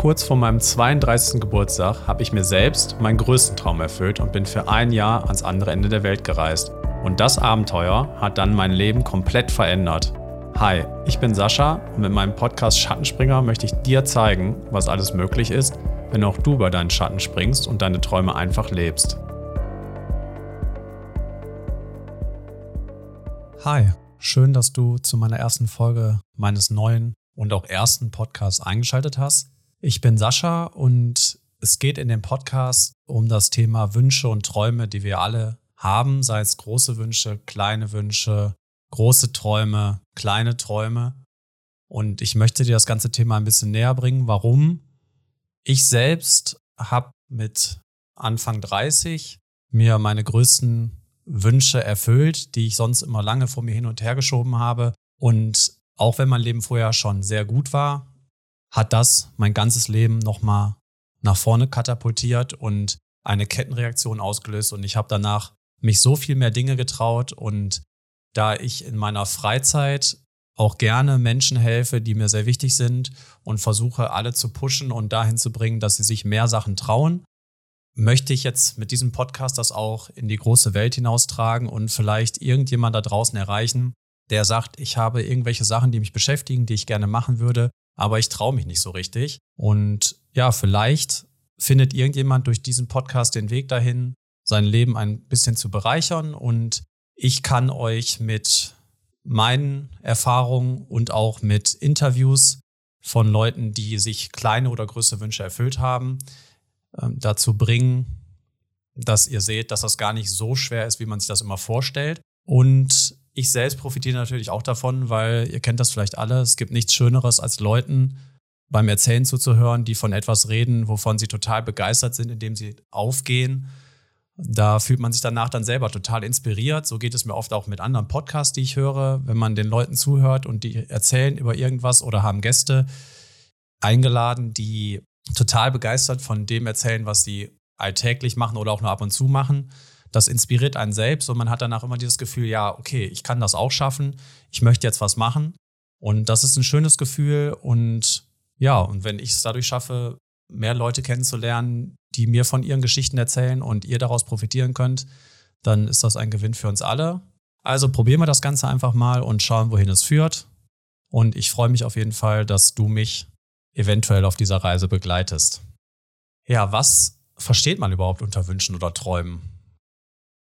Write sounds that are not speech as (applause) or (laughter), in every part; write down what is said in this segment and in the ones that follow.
Kurz vor meinem 32. Geburtstag habe ich mir selbst meinen größten Traum erfüllt und bin für ein Jahr ans andere Ende der Welt gereist. Und das Abenteuer hat dann mein Leben komplett verändert. Hi, ich bin Sascha und mit meinem Podcast Schattenspringer möchte ich dir zeigen, was alles möglich ist, wenn auch du über deinen Schatten springst und deine Träume einfach lebst. Hi, schön, dass du zu meiner ersten Folge meines neuen und auch ersten Podcasts eingeschaltet hast. Ich bin Sascha und es geht in dem Podcast um das Thema Wünsche und Träume, die wir alle haben, sei es große Wünsche, kleine Wünsche, große Träume, kleine Träume. Und ich möchte dir das ganze Thema ein bisschen näher bringen. Warum? Ich selbst habe mit Anfang 30 mir meine größten Wünsche erfüllt, die ich sonst immer lange vor mir hin und her geschoben habe. Und auch wenn mein Leben vorher schon sehr gut war, hat das mein ganzes Leben nochmal nach vorne katapultiert und eine Kettenreaktion ausgelöst. Und ich habe danach mich so viel mehr Dinge getraut. Und da ich in meiner Freizeit auch gerne Menschen helfe, die mir sehr wichtig sind und versuche, alle zu pushen und dahin zu bringen, dass sie sich mehr Sachen trauen, möchte ich jetzt mit diesem Podcast das auch in die große Welt hinaustragen und vielleicht irgendjemand da draußen erreichen, der sagt, ich habe irgendwelche Sachen, die mich beschäftigen, die ich gerne machen würde, aber ich traue mich nicht so richtig. Und ja, vielleicht findet irgendjemand durch diesen Podcast den Weg dahin, sein Leben ein bisschen zu bereichern. Und ich kann euch mit meinen Erfahrungen und auch mit Interviews von Leuten, die sich kleine oder größere Wünsche erfüllt haben, ähm, dazu bringen, dass ihr seht, dass das gar nicht so schwer ist, wie man sich das immer vorstellt. Und ich selbst profitiere natürlich auch davon, weil ihr kennt das vielleicht alle. Es gibt nichts Schöneres als Leuten beim Erzählen zuzuhören, die von etwas reden, wovon sie total begeistert sind, indem sie aufgehen. Da fühlt man sich danach dann selber total inspiriert. So geht es mir oft auch mit anderen Podcasts, die ich höre, wenn man den Leuten zuhört und die erzählen über irgendwas oder haben Gäste eingeladen, die total begeistert von dem erzählen, was sie alltäglich machen oder auch nur ab und zu machen das inspiriert einen selbst und man hat danach immer dieses Gefühl, ja, okay, ich kann das auch schaffen, ich möchte jetzt was machen. Und das ist ein schönes Gefühl und ja, und wenn ich es dadurch schaffe, mehr Leute kennenzulernen, die mir von ihren Geschichten erzählen und ihr daraus profitieren könnt, dann ist das ein Gewinn für uns alle. Also probieren wir das Ganze einfach mal und schauen, wohin es führt. Und ich freue mich auf jeden Fall, dass du mich eventuell auf dieser Reise begleitest. Ja, was versteht man überhaupt unter Wünschen oder Träumen?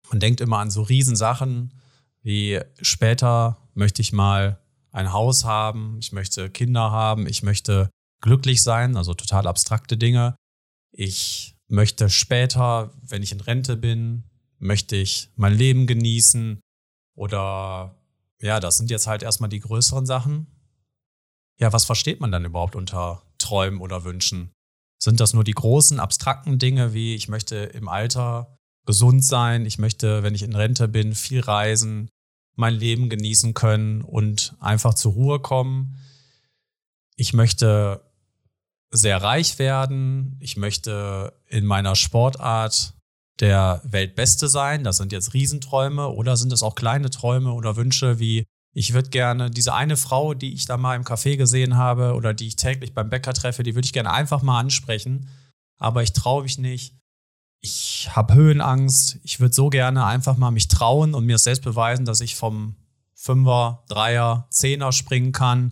Man denkt immer an so Riesensachen wie später möchte ich mal ein Haus haben, ich möchte Kinder haben, ich möchte glücklich sein, also total abstrakte Dinge. Ich möchte später, wenn ich in Rente bin, möchte ich mein Leben genießen oder ja, das sind jetzt halt erstmal die größeren Sachen. Ja, was versteht man dann überhaupt unter Träumen oder Wünschen? Sind das nur die großen, abstrakten Dinge wie ich möchte im Alter gesund sein, ich möchte, wenn ich in Rente bin, viel reisen, mein Leben genießen können und einfach zur Ruhe kommen. Ich möchte sehr reich werden, ich möchte in meiner Sportart der Weltbeste sein. Das sind jetzt Riesenträume oder sind es auch kleine Träume oder Wünsche wie ich würde gerne diese eine Frau, die ich da mal im Café gesehen habe oder die ich täglich beim Bäcker treffe, die würde ich gerne einfach mal ansprechen, aber ich traue mich nicht ich habe Höhenangst, ich würde so gerne einfach mal mich trauen und mir selbst beweisen, dass ich vom Fünfer, Dreier, Zehner springen kann.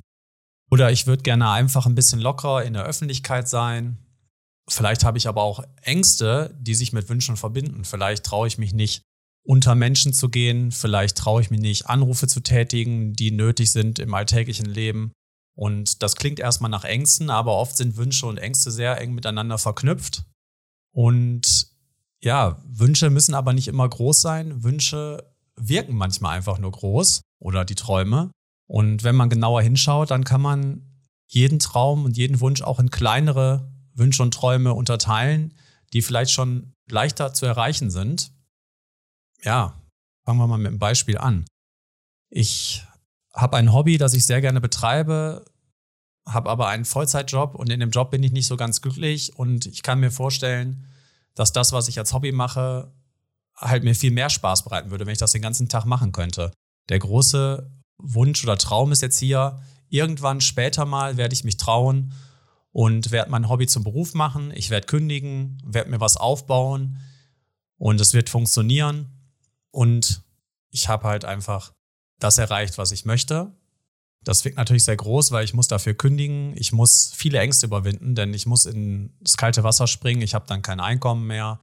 Oder ich würde gerne einfach ein bisschen lockerer in der Öffentlichkeit sein. Vielleicht habe ich aber auch Ängste, die sich mit Wünschen verbinden. Vielleicht traue ich mich nicht, unter Menschen zu gehen. Vielleicht traue ich mich nicht, Anrufe zu tätigen, die nötig sind im alltäglichen Leben. Und das klingt erstmal nach Ängsten, aber oft sind Wünsche und Ängste sehr eng miteinander verknüpft. Und ja, Wünsche müssen aber nicht immer groß sein. Wünsche wirken manchmal einfach nur groß oder die Träume. Und wenn man genauer hinschaut, dann kann man jeden Traum und jeden Wunsch auch in kleinere Wünsche und Träume unterteilen, die vielleicht schon leichter zu erreichen sind. Ja, fangen wir mal mit einem Beispiel an. Ich habe ein Hobby, das ich sehr gerne betreibe, habe aber einen Vollzeitjob und in dem Job bin ich nicht so ganz glücklich und ich kann mir vorstellen, dass das, was ich als Hobby mache, halt mir viel mehr Spaß bereiten würde, wenn ich das den ganzen Tag machen könnte. Der große Wunsch oder Traum ist jetzt hier, irgendwann später mal werde ich mich trauen und werde mein Hobby zum Beruf machen. Ich werde kündigen, werde mir was aufbauen und es wird funktionieren. Und ich habe halt einfach das erreicht, was ich möchte. Das wirkt natürlich sehr groß, weil ich muss dafür kündigen. Ich muss viele Ängste überwinden, denn ich muss in das kalte Wasser springen. Ich habe dann kein Einkommen mehr.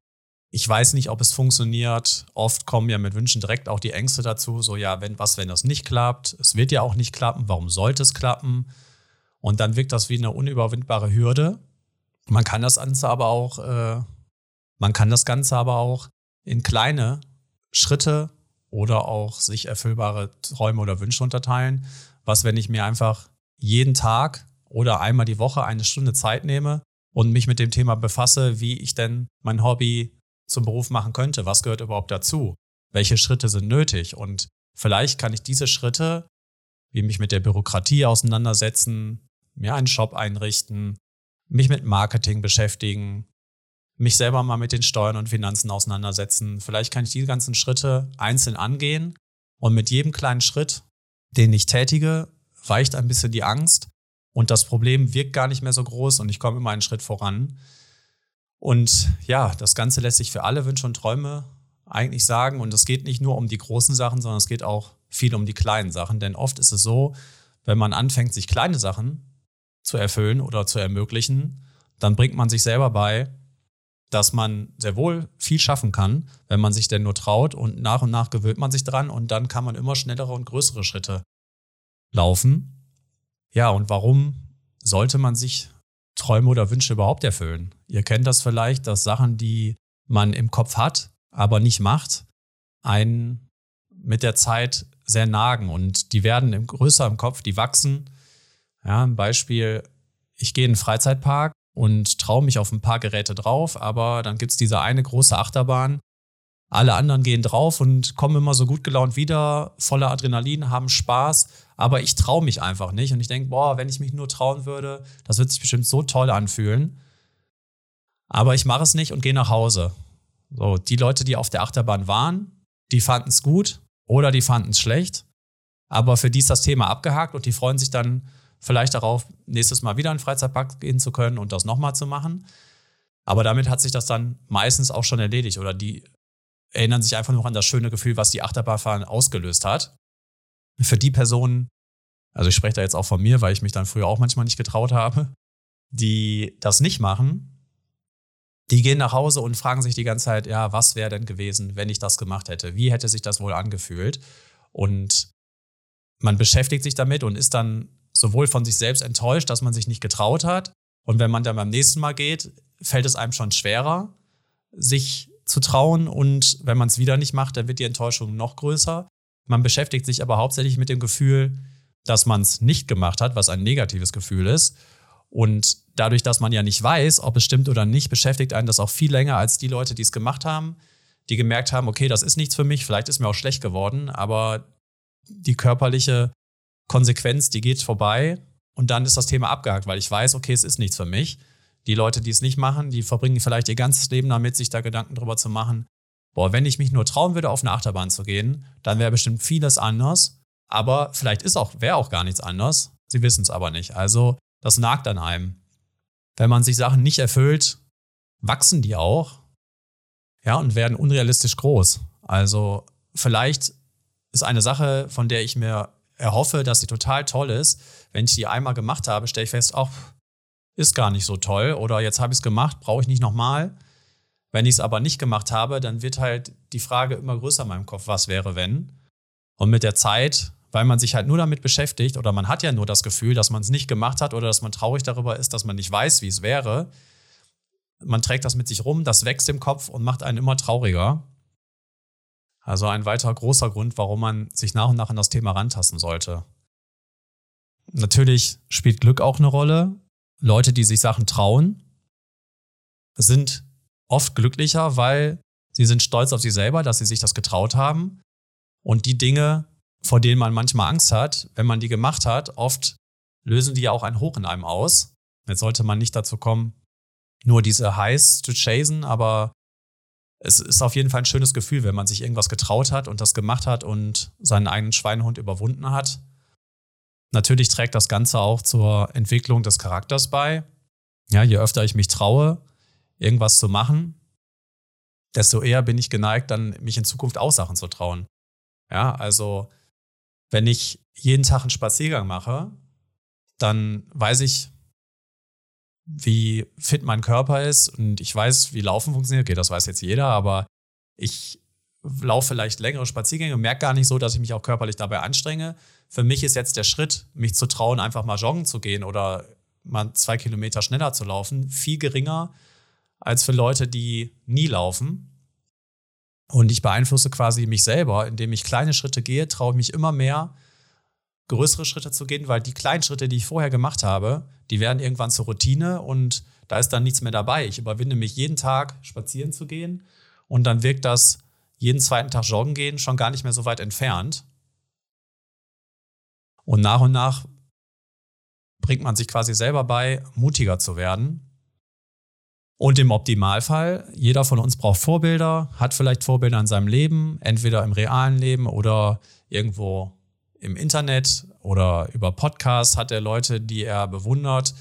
Ich weiß nicht, ob es funktioniert. Oft kommen ja mit Wünschen direkt auch die Ängste dazu. So, ja, wenn was, wenn das nicht klappt? Es wird ja auch nicht klappen. Warum sollte es klappen? Und dann wirkt das wie eine unüberwindbare Hürde. Man kann das Ganze aber auch, äh, man kann das Ganze aber auch in kleine Schritte oder auch sich erfüllbare Träume oder Wünsche unterteilen. Was, wenn ich mir einfach jeden Tag oder einmal die Woche eine Stunde Zeit nehme und mich mit dem Thema befasse, wie ich denn mein Hobby zum Beruf machen könnte? Was gehört überhaupt dazu? Welche Schritte sind nötig? Und vielleicht kann ich diese Schritte, wie mich mit der Bürokratie auseinandersetzen, mir einen Shop einrichten, mich mit Marketing beschäftigen, mich selber mal mit den Steuern und Finanzen auseinandersetzen. Vielleicht kann ich diese ganzen Schritte einzeln angehen und mit jedem kleinen Schritt, den ich tätige, weicht ein bisschen die Angst und das Problem wirkt gar nicht mehr so groß und ich komme immer einen Schritt voran. Und ja, das Ganze lässt sich für alle Wünsche und Träume eigentlich sagen. Und es geht nicht nur um die großen Sachen, sondern es geht auch viel um die kleinen Sachen. Denn oft ist es so, wenn man anfängt, sich kleine Sachen zu erfüllen oder zu ermöglichen, dann bringt man sich selber bei, dass man sehr wohl viel schaffen kann, wenn man sich denn nur traut und nach und nach gewöhnt man sich dran und dann kann man immer schnellere und größere Schritte laufen. Ja, und warum sollte man sich Träume oder Wünsche überhaupt erfüllen? Ihr kennt das vielleicht, dass Sachen, die man im Kopf hat, aber nicht macht, einen mit der Zeit sehr nagen und die werden größer im Kopf, die wachsen ja, ein Beispiel, ich gehe in einen Freizeitpark und traue mich auf ein paar Geräte drauf, aber dann gibt es diese eine große Achterbahn. Alle anderen gehen drauf und kommen immer so gut gelaunt wieder, voller Adrenalin, haben Spaß, aber ich traue mich einfach nicht. Und ich denke, boah, wenn ich mich nur trauen würde, das wird sich bestimmt so toll anfühlen. Aber ich mache es nicht und gehe nach Hause. So, die Leute, die auf der Achterbahn waren, die fanden es gut oder die fanden es schlecht. Aber für die ist das Thema abgehakt und die freuen sich dann vielleicht darauf, nächstes Mal wieder in den Freizeitpark gehen zu können und das nochmal zu machen. Aber damit hat sich das dann meistens auch schon erledigt oder die erinnern sich einfach nur an das schöne Gefühl, was die Achterbahnfahren ausgelöst hat. Für die Personen, also ich spreche da jetzt auch von mir, weil ich mich dann früher auch manchmal nicht getraut habe, die das nicht machen, die gehen nach Hause und fragen sich die ganze Zeit, ja, was wäre denn gewesen, wenn ich das gemacht hätte? Wie hätte sich das wohl angefühlt? Und man beschäftigt sich damit und ist dann sowohl von sich selbst enttäuscht, dass man sich nicht getraut hat. Und wenn man dann beim nächsten Mal geht, fällt es einem schon schwerer, sich zu trauen. Und wenn man es wieder nicht macht, dann wird die Enttäuschung noch größer. Man beschäftigt sich aber hauptsächlich mit dem Gefühl, dass man es nicht gemacht hat, was ein negatives Gefühl ist. Und dadurch, dass man ja nicht weiß, ob es stimmt oder nicht, beschäftigt einen das auch viel länger als die Leute, die es gemacht haben, die gemerkt haben, okay, das ist nichts für mich, vielleicht ist mir auch schlecht geworden, aber die körperliche Konsequenz, die geht vorbei und dann ist das Thema abgehakt, weil ich weiß, okay, es ist nichts für mich. Die Leute, die es nicht machen, die verbringen vielleicht ihr ganzes Leben damit, sich da Gedanken drüber zu machen. Boah, wenn ich mich nur trauen würde, auf eine Achterbahn zu gehen, dann wäre bestimmt vieles anders. Aber vielleicht ist auch, wäre auch gar nichts anders. Sie wissen es aber nicht. Also, das nagt an einem. Wenn man sich Sachen nicht erfüllt, wachsen die auch. Ja, und werden unrealistisch groß. Also, vielleicht ist eine Sache, von der ich mir erhoffe, dass sie total toll ist. Wenn ich die einmal gemacht habe, stelle ich fest, ach, ist gar nicht so toll oder jetzt habe ich es gemacht, brauche ich nicht nochmal. Wenn ich es aber nicht gemacht habe, dann wird halt die Frage immer größer in meinem Kopf, was wäre, wenn? Und mit der Zeit, weil man sich halt nur damit beschäftigt oder man hat ja nur das Gefühl, dass man es nicht gemacht hat oder dass man traurig darüber ist, dass man nicht weiß, wie es wäre, man trägt das mit sich rum, das wächst im Kopf und macht einen immer trauriger. Also ein weiterer großer Grund, warum man sich nach und nach an das Thema rantasten sollte. Natürlich spielt Glück auch eine Rolle. Leute, die sich Sachen trauen, sind oft glücklicher, weil sie sind stolz auf sich selber, dass sie sich das getraut haben. Und die Dinge, vor denen man manchmal Angst hat, wenn man die gemacht hat, oft lösen die ja auch ein Hoch in einem aus. Jetzt sollte man nicht dazu kommen, nur diese Highs zu chasen, aber es ist auf jeden Fall ein schönes Gefühl, wenn man sich irgendwas getraut hat und das gemacht hat und seinen eigenen Schweinehund überwunden hat. Natürlich trägt das Ganze auch zur Entwicklung des Charakters bei. Ja, je öfter ich mich traue, irgendwas zu machen, desto eher bin ich geneigt, dann mich in Zukunft auch Sachen zu trauen. Ja, also wenn ich jeden Tag einen Spaziergang mache, dann weiß ich, wie fit mein Körper ist und ich weiß, wie Laufen funktioniert. Okay, das weiß jetzt jeder, aber ich laufe vielleicht längere Spaziergänge und merke gar nicht so, dass ich mich auch körperlich dabei anstrenge. Für mich ist jetzt der Schritt, mich zu trauen, einfach mal joggen zu gehen oder mal zwei Kilometer schneller zu laufen, viel geringer als für Leute, die nie laufen. Und ich beeinflusse quasi mich selber, indem ich kleine Schritte gehe, traue ich mich immer mehr, größere Schritte zu gehen, weil die kleinen Schritte, die ich vorher gemacht habe, die werden irgendwann zur Routine und da ist dann nichts mehr dabei. Ich überwinde mich jeden Tag spazieren zu gehen und dann wirkt das jeden zweiten Tag joggen gehen schon gar nicht mehr so weit entfernt. Und nach und nach bringt man sich quasi selber bei, mutiger zu werden. Und im Optimalfall, jeder von uns braucht Vorbilder, hat vielleicht Vorbilder in seinem Leben, entweder im realen Leben oder irgendwo im Internet oder über Podcasts hat er Leute, die er bewundert,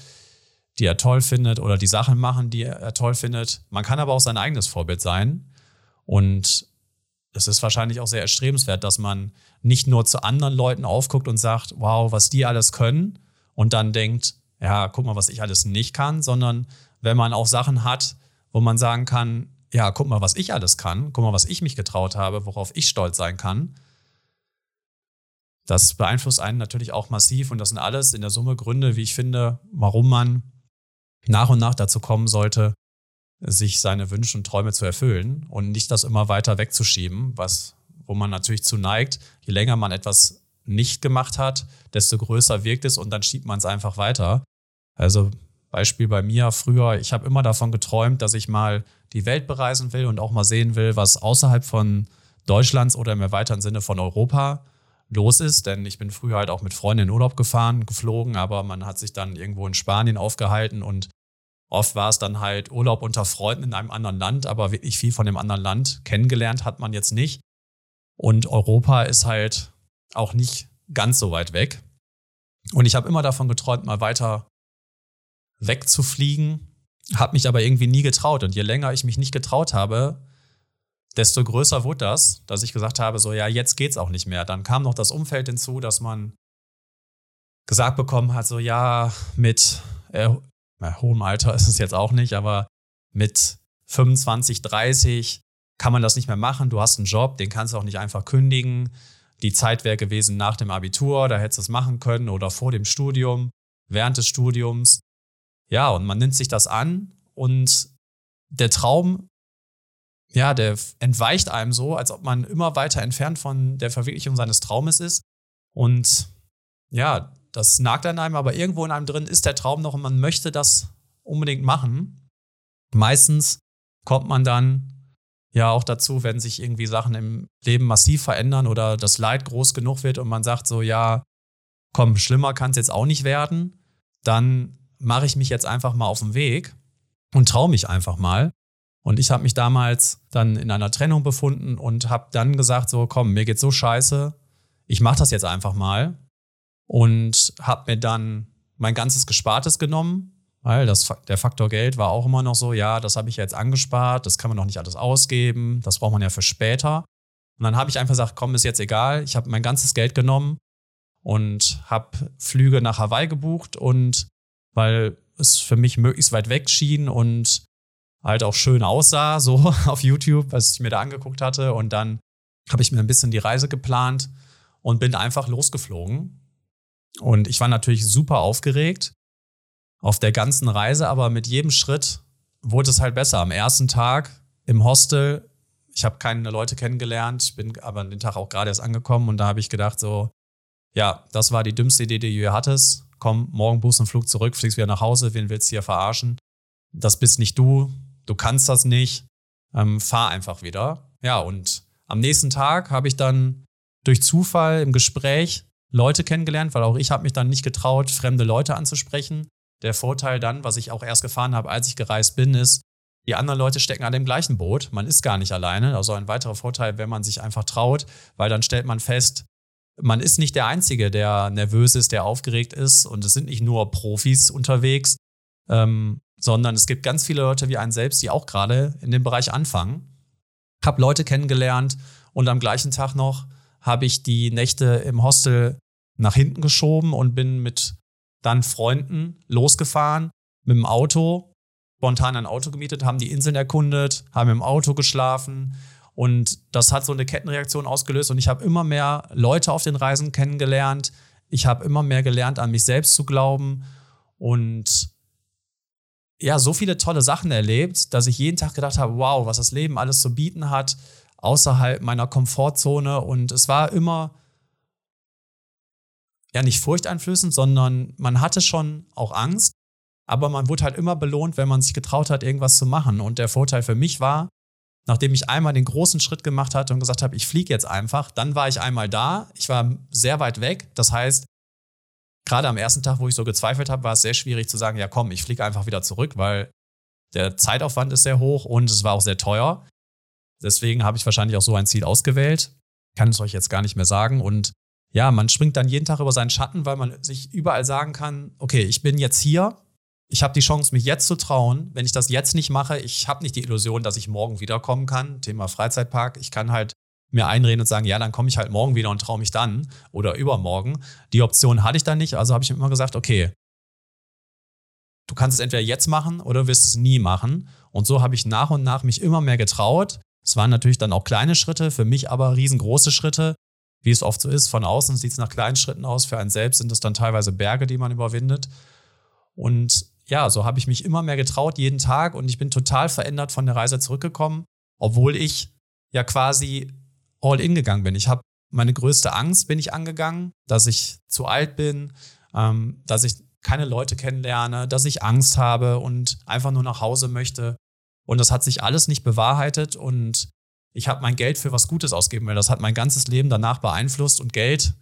die er toll findet oder die Sachen machen, die er toll findet. Man kann aber auch sein eigenes Vorbild sein. Und es ist wahrscheinlich auch sehr erstrebenswert, dass man nicht nur zu anderen Leuten aufguckt und sagt, wow, was die alles können und dann denkt, ja, guck mal, was ich alles nicht kann, sondern wenn man auch Sachen hat, wo man sagen kann, ja, guck mal, was ich alles kann, guck mal, was ich mich getraut habe, worauf ich stolz sein kann. Das beeinflusst einen natürlich auch massiv und das sind alles in der Summe Gründe, wie ich finde, warum man nach und nach dazu kommen sollte, sich seine Wünsche und Träume zu erfüllen und nicht das immer weiter wegzuschieben, was, wo man natürlich zu neigt, je länger man etwas nicht gemacht hat, desto größer wirkt es und dann schiebt man es einfach weiter. Also Beispiel bei mir früher, ich habe immer davon geträumt, dass ich mal die Welt bereisen will und auch mal sehen will, was außerhalb von Deutschlands oder im erweiterten Sinne von Europa los ist, denn ich bin früher halt auch mit Freunden in Urlaub gefahren, geflogen, aber man hat sich dann irgendwo in Spanien aufgehalten und Oft war es dann halt Urlaub unter Freunden in einem anderen Land, aber wirklich viel von dem anderen Land kennengelernt hat man jetzt nicht. Und Europa ist halt auch nicht ganz so weit weg. Und ich habe immer davon geträumt, mal weiter wegzufliegen, habe mich aber irgendwie nie getraut. Und je länger ich mich nicht getraut habe, desto größer wurde das, dass ich gesagt habe, so ja, jetzt geht's auch nicht mehr. Dann kam noch das Umfeld hinzu, dass man gesagt bekommen hat, so ja, mit äh, hohem Alter (laughs) ist es jetzt auch nicht, aber mit 25, 30 kann man das nicht mehr machen. Du hast einen Job, den kannst du auch nicht einfach kündigen. Die Zeit wäre gewesen nach dem Abitur, da hättest du es machen können oder vor dem Studium, während des Studiums. Ja, und man nimmt sich das an und der Traum, ja, der entweicht einem so, als ob man immer weiter entfernt von der Verwirklichung seines Traumes ist. Und ja, das nagt an einem, aber irgendwo in einem drin ist der Traum noch und man möchte das unbedingt machen. Meistens kommt man dann ja auch dazu, wenn sich irgendwie Sachen im Leben massiv verändern oder das Leid groß genug wird und man sagt so, ja, komm, schlimmer kann es jetzt auch nicht werden, dann mache ich mich jetzt einfach mal auf den Weg und traue mich einfach mal. Und ich habe mich damals dann in einer Trennung befunden und habe dann gesagt, so komm, mir geht's so scheiße, ich mache das jetzt einfach mal und habe mir dann mein ganzes Gespartes genommen, weil das, der Faktor Geld war auch immer noch so, ja, das habe ich jetzt angespart, das kann man noch nicht alles ausgeben, das braucht man ja für später. Und dann habe ich einfach gesagt, komm, ist jetzt egal, ich habe mein ganzes Geld genommen und habe Flüge nach Hawaii gebucht und weil es für mich möglichst weit weg schien und halt auch schön aussah, so (laughs) auf YouTube, was ich mir da angeguckt hatte. Und dann habe ich mir ein bisschen die Reise geplant und bin einfach losgeflogen und ich war natürlich super aufgeregt auf der ganzen Reise, aber mit jedem Schritt wurde es halt besser. Am ersten Tag im Hostel, ich habe keine Leute kennengelernt, bin aber an den Tag auch gerade erst angekommen und da habe ich gedacht so, ja, das war die dümmste Idee, die du hier hattest. Komm, morgen buchst einen Flug zurück, fliegst wieder nach Hause, wen willst du hier verarschen? Das bist nicht du, du kannst das nicht, ähm, fahr einfach wieder. Ja, und am nächsten Tag habe ich dann durch Zufall im Gespräch Leute kennengelernt, weil auch ich habe mich dann nicht getraut, fremde Leute anzusprechen. Der Vorteil dann, was ich auch erst gefahren habe, als ich gereist bin, ist, die anderen Leute stecken an dem gleichen Boot. Man ist gar nicht alleine. Also ein weiterer Vorteil, wenn man sich einfach traut, weil dann stellt man fest, man ist nicht der Einzige, der nervös ist, der aufgeregt ist. Und es sind nicht nur Profis unterwegs. Ähm, sondern es gibt ganz viele Leute wie einen selbst, die auch gerade in dem Bereich anfangen. Habe Leute kennengelernt und am gleichen Tag noch habe ich die Nächte im Hostel nach hinten geschoben und bin mit dann Freunden losgefahren mit dem Auto, spontan ein Auto gemietet, haben die Inseln erkundet, haben im Auto geschlafen und das hat so eine Kettenreaktion ausgelöst und ich habe immer mehr Leute auf den Reisen kennengelernt. Ich habe immer mehr gelernt, an mich selbst zu glauben und ja, so viele tolle Sachen erlebt, dass ich jeden Tag gedacht habe, wow, was das Leben alles zu bieten hat, außerhalb meiner Komfortzone. Und es war immer, ja, nicht furchteinflößend, sondern man hatte schon auch Angst, aber man wurde halt immer belohnt, wenn man sich getraut hat, irgendwas zu machen. Und der Vorteil für mich war, nachdem ich einmal den großen Schritt gemacht hatte und gesagt habe, ich fliege jetzt einfach, dann war ich einmal da. Ich war sehr weit weg. Das heißt, gerade am ersten Tag, wo ich so gezweifelt habe, war es sehr schwierig zu sagen, ja komm, ich fliege einfach wieder zurück, weil der Zeitaufwand ist sehr hoch und es war auch sehr teuer. Deswegen habe ich wahrscheinlich auch so ein Ziel ausgewählt. Kann es euch jetzt gar nicht mehr sagen. Und ja, man springt dann jeden Tag über seinen Schatten, weil man sich überall sagen kann, okay, ich bin jetzt hier, ich habe die Chance, mich jetzt zu trauen. Wenn ich das jetzt nicht mache, ich habe nicht die Illusion, dass ich morgen wiederkommen kann. Thema Freizeitpark. Ich kann halt mir einreden und sagen, ja, dann komme ich halt morgen wieder und traue mich dann oder übermorgen. Die Option hatte ich dann nicht, also habe ich immer gesagt, okay, du kannst es entweder jetzt machen oder wirst es nie machen. Und so habe ich nach und nach mich immer mehr getraut. Es waren natürlich dann auch kleine Schritte, für mich aber riesengroße Schritte. Wie es oft so ist, von außen sieht es nach kleinen Schritten aus, für einen selbst sind es dann teilweise Berge, die man überwindet. Und ja, so habe ich mich immer mehr getraut, jeden Tag und ich bin total verändert von der Reise zurückgekommen, obwohl ich ja quasi all in gegangen bin. Ich habe meine größte Angst bin ich angegangen, dass ich zu alt bin, ähm, dass ich keine Leute kennenlerne, dass ich Angst habe und einfach nur nach Hause möchte. Und das hat sich alles nicht bewahrheitet und ich habe mein Geld für was Gutes ausgeben will. Das hat mein ganzes Leben danach beeinflusst und Geld,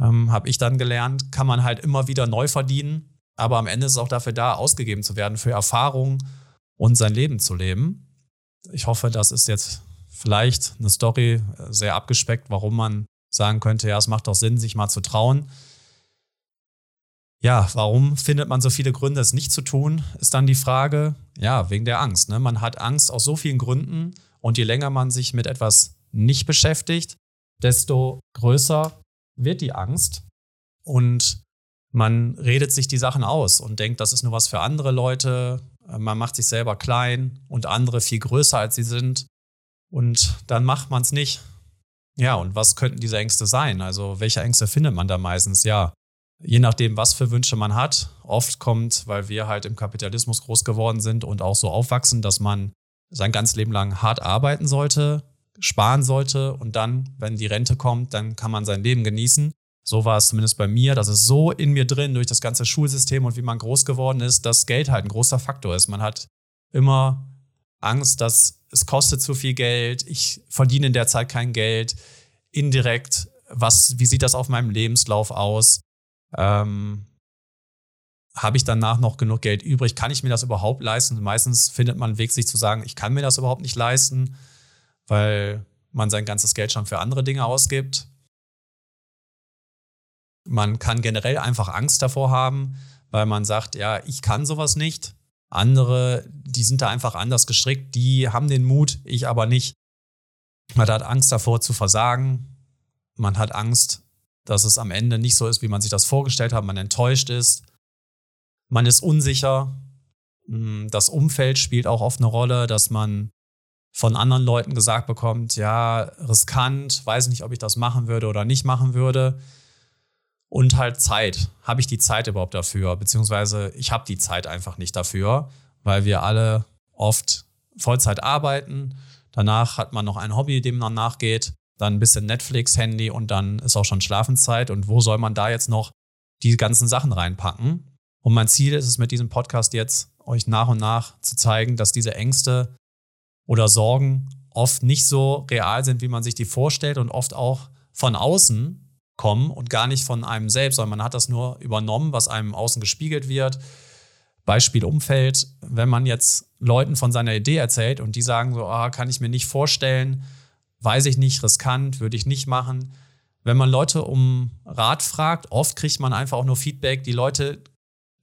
ähm, habe ich dann gelernt, kann man halt immer wieder neu verdienen. Aber am Ende ist es auch dafür da, ausgegeben zu werden, für Erfahrung und sein Leben zu leben. Ich hoffe, das ist jetzt vielleicht eine Story äh, sehr abgespeckt, warum man sagen könnte, ja, es macht doch Sinn, sich mal zu trauen. Ja, warum findet man so viele Gründe, es nicht zu tun, ist dann die Frage. Ja, wegen der Angst. Ne? Man hat Angst aus so vielen Gründen und je länger man sich mit etwas nicht beschäftigt, desto größer wird die Angst und man redet sich die Sachen aus und denkt, das ist nur was für andere Leute. Man macht sich selber klein und andere viel größer als sie sind. Und dann macht man es nicht. Ja, und was könnten diese Ängste sein? Also, welche Ängste findet man da meistens? Ja, je nachdem, was für Wünsche man hat. Oft kommt, weil wir halt im Kapitalismus groß geworden sind und auch so aufwachsen, dass man sein ganzes Leben lang hart arbeiten sollte, sparen sollte und dann, wenn die Rente kommt, dann kann man sein Leben genießen. So war es zumindest bei mir. Das ist so in mir drin durch das ganze Schulsystem und wie man groß geworden ist, dass Geld halt ein großer Faktor ist. Man hat immer Angst, dass es kostet zu viel Geld, ich verdiene in der Zeit kein Geld, indirekt, was, wie sieht das auf meinem Lebenslauf aus? Ähm, Habe ich danach noch genug Geld übrig? Kann ich mir das überhaupt leisten? Meistens findet man einen Weg, sich zu sagen, ich kann mir das überhaupt nicht leisten, weil man sein ganzes Geld schon für andere Dinge ausgibt. Man kann generell einfach Angst davor haben, weil man sagt, ja, ich kann sowas nicht. Andere, die sind da einfach anders gestrickt, die haben den Mut, ich aber nicht. Man hat Angst davor zu versagen. Man hat Angst, dass es am Ende nicht so ist, wie man sich das vorgestellt hat. Man enttäuscht ist. Man ist unsicher. Hm, das Umfeld spielt auch oft eine Rolle, dass man von anderen Leuten gesagt bekommt, ja, riskant, weiß nicht, ob ich das machen würde oder nicht machen würde und halt Zeit. Habe ich die Zeit überhaupt dafür? Beziehungsweise ich habe die Zeit einfach nicht dafür, weil wir alle oft Vollzeit arbeiten. Danach hat man noch ein Hobby, dem man nachgeht. Dann ein bisschen Netflix, Handy und dann ist auch schon Schlafenszeit. Und wo soll man da jetzt noch die ganzen Sachen reinpacken? Und mein Ziel ist es mit diesem Podcast jetzt, euch nach und nach zu zeigen, dass diese Ängste oder Sorgen oft nicht so real sind, wie man sich die vorstellt und oft auch von außen kommen und gar nicht von einem selbst, sondern man hat das nur übernommen, was einem außen gespiegelt wird. Beispiel Umfeld, wenn man jetzt Leuten von seiner Idee erzählt und die sagen so, ah, kann ich mir nicht vorstellen, weiß ich nicht, riskant, würde ich nicht machen. Wenn man Leute um Rat fragt, oft kriegt man einfach auch nur Feedback. Die Leute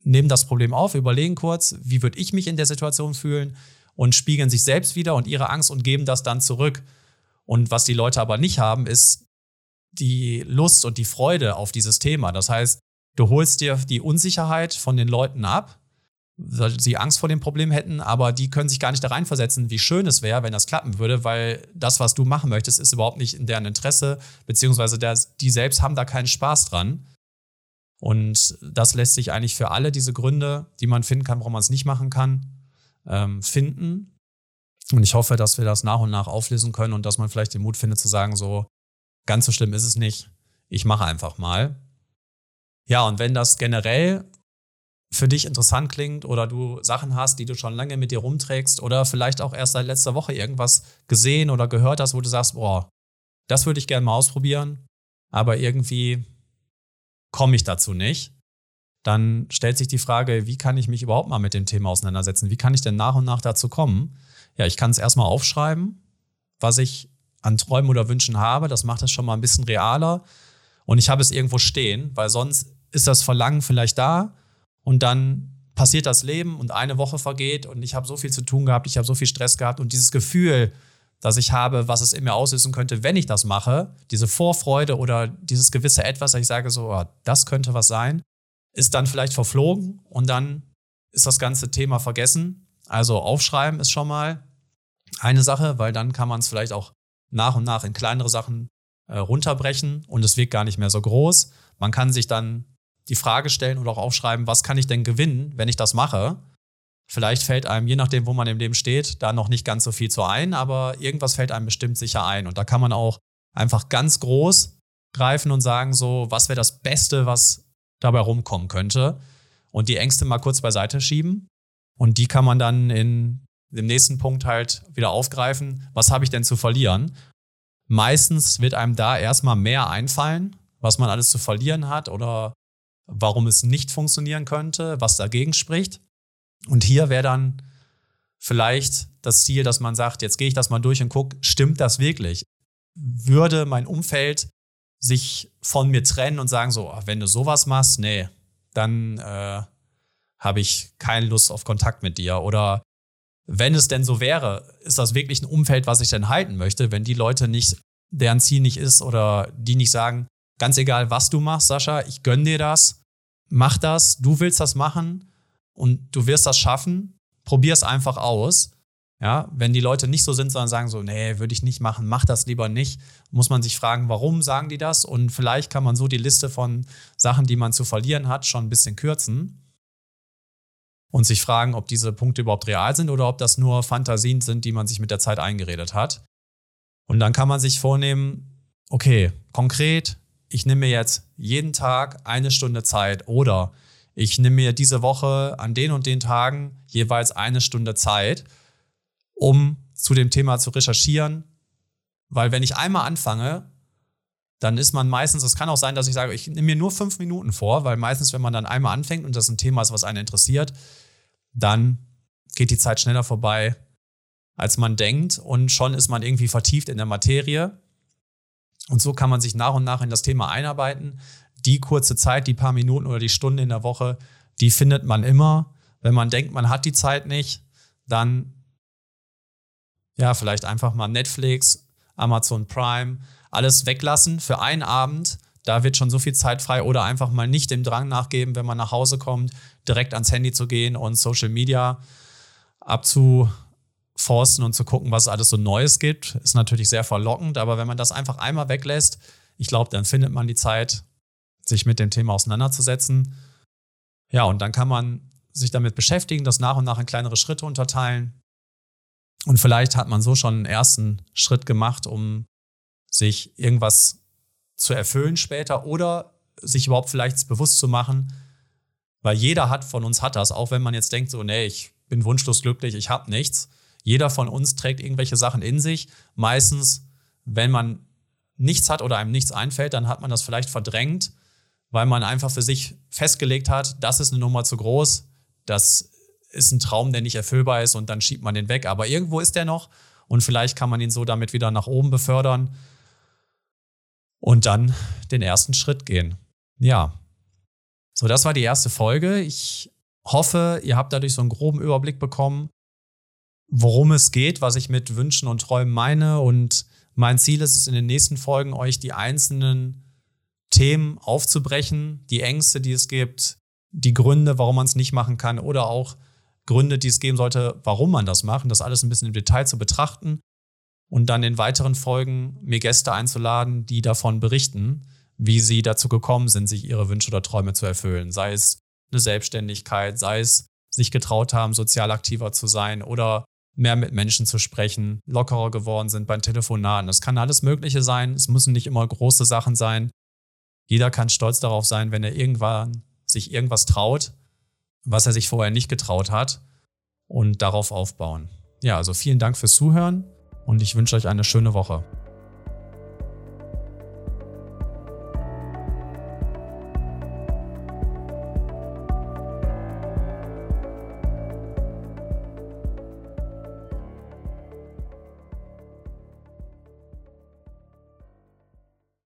nehmen das Problem auf, überlegen kurz, wie würde ich mich in der Situation fühlen und spiegeln sich selbst wieder und ihre Angst und geben das dann zurück. Und was die Leute aber nicht haben, ist die Lust und die Freude auf dieses Thema. Das heißt, du holst dir die Unsicherheit von den Leuten ab, weil sie Angst vor dem Problem hätten, aber die können sich gar nicht da reinversetzen, wie schön es wäre, wenn das klappen würde, weil das, was du machen möchtest, ist überhaupt nicht in deren Interesse, beziehungsweise der, die selbst haben da keinen Spaß dran. Und das lässt sich eigentlich für alle diese Gründe, die man finden kann, warum man es nicht machen kann, ähm, finden. Und ich hoffe, dass wir das nach und nach auflösen können und dass man vielleicht den Mut findet zu sagen, so ganz so schlimm ist es nicht. Ich mache einfach mal. Ja, und wenn das generell für dich interessant klingt oder du Sachen hast, die du schon lange mit dir rumträgst oder vielleicht auch erst seit letzter Woche irgendwas gesehen oder gehört hast, wo du sagst, boah, das würde ich gerne mal ausprobieren, aber irgendwie komme ich dazu nicht, dann stellt sich die Frage, wie kann ich mich überhaupt mal mit dem Thema auseinandersetzen? Wie kann ich denn nach und nach dazu kommen? Ja, ich kann es erstmal aufschreiben, was ich an Träumen oder Wünschen habe. Das macht es schon mal ein bisschen realer. Und ich habe es irgendwo stehen, weil sonst ist das Verlangen vielleicht da und dann passiert das Leben und eine Woche vergeht und ich habe so viel zu tun gehabt, ich habe so viel Stress gehabt und dieses Gefühl, das ich habe, was es in mir auslösen könnte, wenn ich das mache, diese Vorfreude oder dieses gewisse Etwas, dass ich sage, so, oh, das könnte was sein, ist dann vielleicht verflogen und dann ist das ganze Thema vergessen. Also aufschreiben ist schon mal eine Sache, weil dann kann man es vielleicht auch nach und nach in kleinere Sachen äh, runterbrechen und es wirkt gar nicht mehr so groß. Man kann sich dann die Frage stellen oder auch aufschreiben, was kann ich denn gewinnen, wenn ich das mache? Vielleicht fällt einem, je nachdem, wo man im Leben steht, da noch nicht ganz so viel zu ein, aber irgendwas fällt einem bestimmt sicher ein. Und da kann man auch einfach ganz groß greifen und sagen, so, was wäre das Beste, was dabei rumkommen könnte? Und die Ängste mal kurz beiseite schieben. Und die kann man dann in dem nächsten Punkt halt wieder aufgreifen. Was habe ich denn zu verlieren? Meistens wird einem da erstmal mehr einfallen, was man alles zu verlieren hat oder warum es nicht funktionieren könnte, was dagegen spricht. Und hier wäre dann vielleicht das Ziel, dass man sagt, jetzt gehe ich das mal durch und gucke, stimmt das wirklich? Würde mein Umfeld sich von mir trennen und sagen so, wenn du sowas machst, nee, dann äh, habe ich keine Lust auf Kontakt mit dir. Oder wenn es denn so wäre, ist das wirklich ein Umfeld, was ich denn halten möchte, wenn die Leute nicht, deren Ziel nicht ist oder die nicht sagen, ganz egal, was du machst, Sascha, ich gönne dir das, mach das, du willst das machen, und du wirst das schaffen. Probier es einfach aus. Ja, wenn die Leute nicht so sind, sondern sagen so, nee, würde ich nicht machen, mach das lieber nicht, muss man sich fragen, warum sagen die das? Und vielleicht kann man so die Liste von Sachen, die man zu verlieren hat, schon ein bisschen kürzen und sich fragen, ob diese Punkte überhaupt real sind oder ob das nur Fantasien sind, die man sich mit der Zeit eingeredet hat. Und dann kann man sich vornehmen, okay, konkret, ich nehme mir jetzt jeden Tag eine Stunde Zeit oder ich nehme mir diese Woche an den und den Tagen jeweils eine Stunde Zeit, um zu dem Thema zu recherchieren. Weil wenn ich einmal anfange, dann ist man meistens, es kann auch sein, dass ich sage, ich nehme mir nur fünf Minuten vor, weil meistens, wenn man dann einmal anfängt und das ein Thema ist, was einen interessiert, dann geht die Zeit schneller vorbei, als man denkt und schon ist man irgendwie vertieft in der Materie. Und so kann man sich nach und nach in das Thema einarbeiten die kurze Zeit, die paar Minuten oder die Stunde in der Woche, die findet man immer. Wenn man denkt, man hat die Zeit nicht, dann ja, vielleicht einfach mal Netflix, Amazon Prime, alles weglassen für einen Abend. Da wird schon so viel Zeit frei oder einfach mal nicht dem Drang nachgeben, wenn man nach Hause kommt, direkt ans Handy zu gehen und Social Media abzuforsten und zu gucken, was es alles so Neues gibt. Ist natürlich sehr verlockend, aber wenn man das einfach einmal weglässt, ich glaube, dann findet man die Zeit sich mit dem Thema auseinanderzusetzen. Ja, und dann kann man sich damit beschäftigen, das nach und nach in kleinere Schritte unterteilen. Und vielleicht hat man so schon einen ersten Schritt gemacht, um sich irgendwas zu erfüllen später oder sich überhaupt vielleicht bewusst zu machen, weil jeder hat von uns hat das, auch wenn man jetzt denkt, so, nee, ich bin wunschlos glücklich, ich habe nichts. Jeder von uns trägt irgendwelche Sachen in sich. Meistens, wenn man nichts hat oder einem nichts einfällt, dann hat man das vielleicht verdrängt weil man einfach für sich festgelegt hat, das ist eine Nummer zu groß, das ist ein Traum, der nicht erfüllbar ist und dann schiebt man den weg. Aber irgendwo ist der noch und vielleicht kann man ihn so damit wieder nach oben befördern und dann den ersten Schritt gehen. Ja, So, das war die erste Folge. Ich hoffe, ihr habt dadurch so einen groben Überblick bekommen, worum es geht, was ich mit Wünschen und Träumen meine. Und mein Ziel ist es in den nächsten Folgen, euch die einzelnen Themen aufzubrechen, die Ängste, die es gibt, die Gründe, warum man es nicht machen kann oder auch Gründe, die es geben sollte, warum man das macht, das alles ein bisschen im Detail zu betrachten und dann in weiteren Folgen mir Gäste einzuladen, die davon berichten, wie sie dazu gekommen sind, sich ihre Wünsche oder Träume zu erfüllen. Sei es eine Selbstständigkeit, sei es sich getraut haben, sozial aktiver zu sein oder mehr mit Menschen zu sprechen, lockerer geworden sind beim Telefonaten. Es kann alles Mögliche sein. Es müssen nicht immer große Sachen sein. Jeder kann stolz darauf sein, wenn er irgendwann sich irgendwas traut, was er sich vorher nicht getraut hat und darauf aufbauen. Ja, also vielen Dank fürs Zuhören und ich wünsche euch eine schöne Woche.